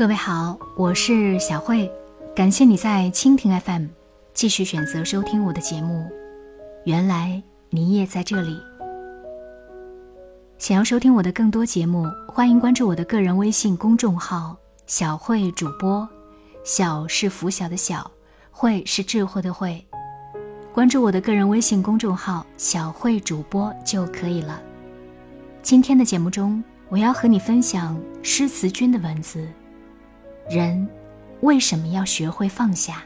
各位好，我是小慧，感谢你在蜻蜓 FM 继续选择收听我的节目。原来你也在这里。想要收听我的更多节目，欢迎关注我的个人微信公众号“小慧主播”。小是拂晓的小，慧是智慧的慧。关注我的个人微信公众号“小慧主播”就可以了。今天的节目中，我要和你分享诗词君的文字。人为什么要学会放下？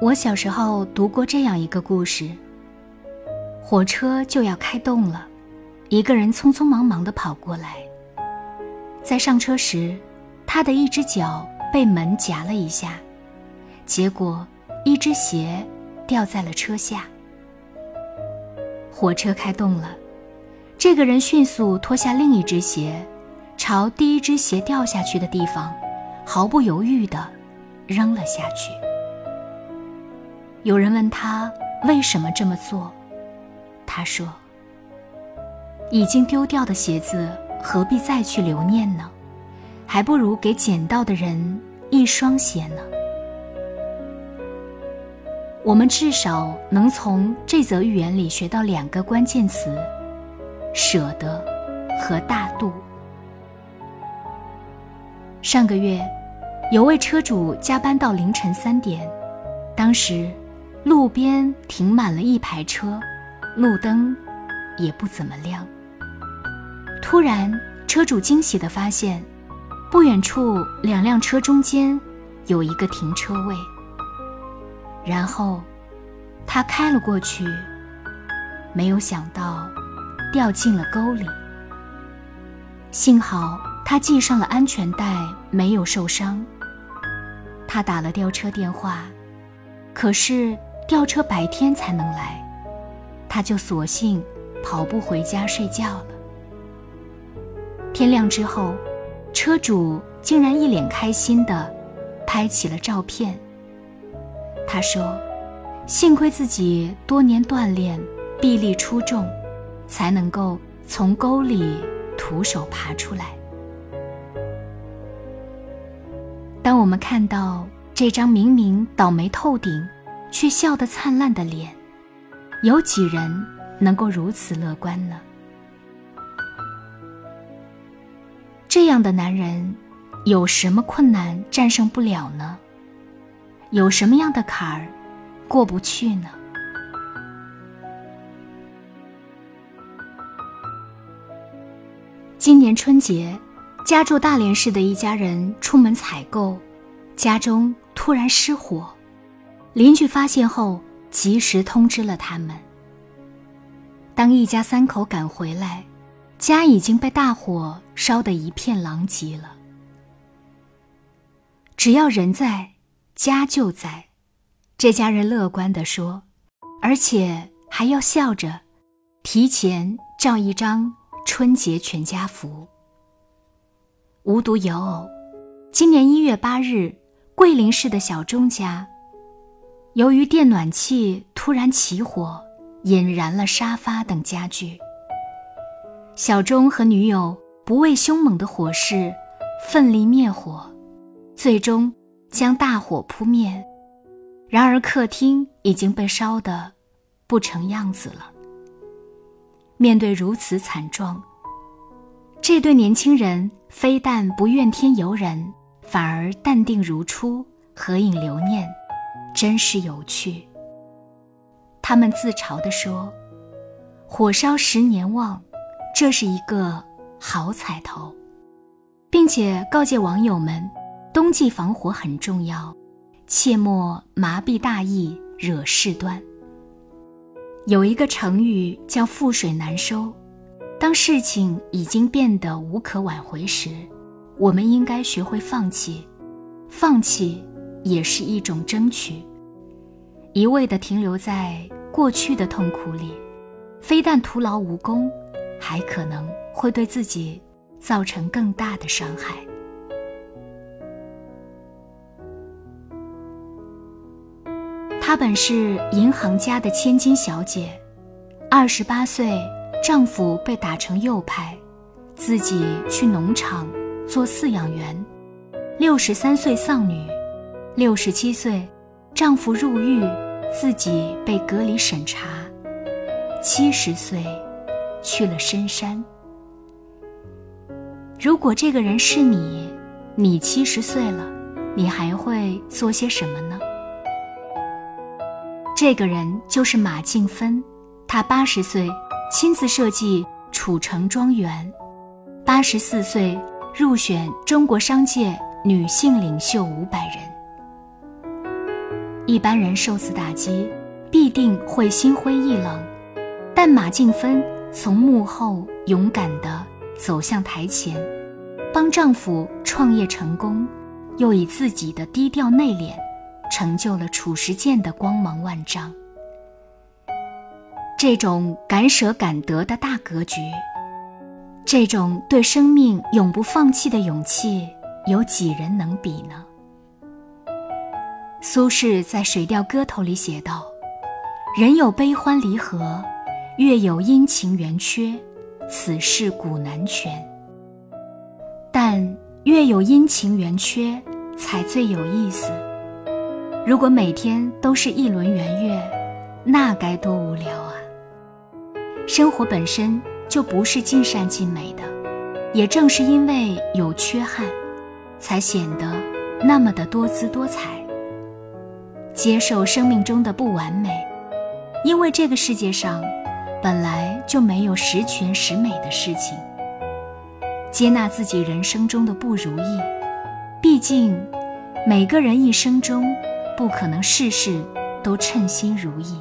我小时候读过这样一个故事：火车就要开动了，一个人匆匆忙忙的跑过来。在上车时，他的一只脚被门夹了一下，结果一只鞋掉在了车下。火车开动了，这个人迅速脱下另一只鞋，朝第一只鞋掉下去的地方，毫不犹豫地扔了下去。有人问他为什么这么做，他说：“已经丢掉的鞋子，何必再去留念呢？还不如给捡到的人一双鞋呢。”我们至少能从这则寓言里学到两个关键词：舍得和大度。上个月，有位车主加班到凌晨三点，当时路边停满了一排车，路灯也不怎么亮。突然，车主惊喜地发现，不远处两辆车中间有一个停车位。然后，他开了过去，没有想到掉进了沟里。幸好他系上了安全带，没有受伤。他打了吊车电话，可是吊车白天才能来，他就索性跑步回家睡觉了。天亮之后，车主竟然一脸开心地拍起了照片。他说：“幸亏自己多年锻炼，臂力出众，才能够从沟里徒手爬出来。”当我们看到这张明明倒霉透顶，却笑得灿烂的脸，有几人能够如此乐观呢？这样的男人，有什么困难战胜不了呢？有什么样的坎儿过不去呢？今年春节，家住大连市的一家人出门采购，家中突然失火，邻居发现后及时通知了他们。当一家三口赶回来，家已经被大火烧得一片狼藉了。只要人在。家就在，这家人乐观地说，而且还要笑着，提前照一张春节全家福。无独有偶，今年一月八日，桂林市的小钟家，由于电暖气突然起火，引燃了沙发等家具。小钟和女友不畏凶猛的火势，奋力灭火，最终。将大火扑灭，然而客厅已经被烧得不成样子了。面对如此惨状，这对年轻人非但不怨天尤人，反而淡定如初，合影留念，真是有趣。他们自嘲地说：“火烧十年旺，这是一个好彩头，并且告诫网友们。”冬季防火很重要，切莫麻痹大意，惹事端。有一个成语叫“覆水难收”，当事情已经变得无可挽回时，我们应该学会放弃。放弃也是一种争取。一味的停留在过去的痛苦里，非但徒劳无功，还可能会对自己造成更大的伤害。她本是银行家的千金小姐，二十八岁，丈夫被打成右派，自己去农场做饲养员；六十三岁丧女，六十七岁，丈夫入狱，自己被隔离审查；七十岁，去了深山。如果这个人是你，你七十岁了，你还会做些什么呢？这个人就是马静芬，她八十岁亲自设计楚城庄园，八十四岁入选中国商界女性领袖五百人。一般人受此打击，必定会心灰意冷，但马静芬从幕后勇敢地走向台前，帮丈夫创业成功，又以自己的低调内敛。成就了褚时健的光芒万丈。这种敢舍敢得的大格局，这种对生命永不放弃的勇气，有几人能比呢？苏轼在《水调歌头》里写道：“人有悲欢离合，月有阴晴圆缺，此事古难全。但月有阴晴圆缺，才最有意思。”如果每天都是一轮圆月，那该多无聊啊！生活本身就不是尽善尽美的，也正是因为有缺憾，才显得那么的多姿多彩。接受生命中的不完美，因为这个世界上本来就没有十全十美的事情。接纳自己人生中的不如意，毕竟每个人一生中。不可能事事都称心如意。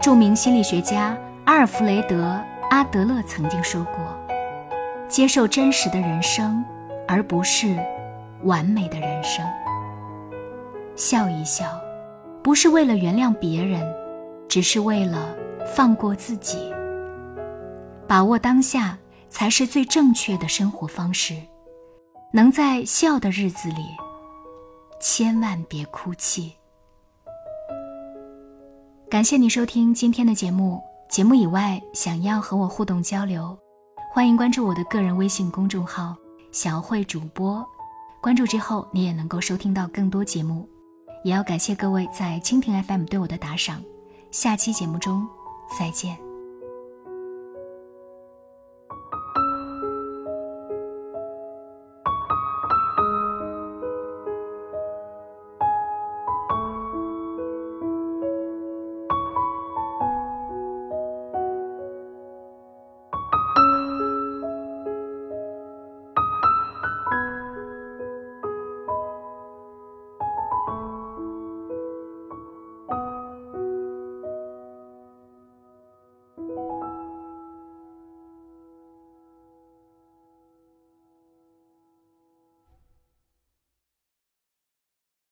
著名心理学家阿尔弗雷德·阿德勒曾经说过：“接受真实的人生，而不是完美的人生。笑一笑，不是为了原谅别人，只是为了放过自己。把握当下，才是最正确的生活方式。能在笑的日子里。”千万别哭泣。感谢你收听今天的节目。节目以外，想要和我互动交流，欢迎关注我的个人微信公众号“小慧主播”。关注之后，你也能够收听到更多节目。也要感谢各位在蜻蜓 FM 对我的打赏。下期节目中再见。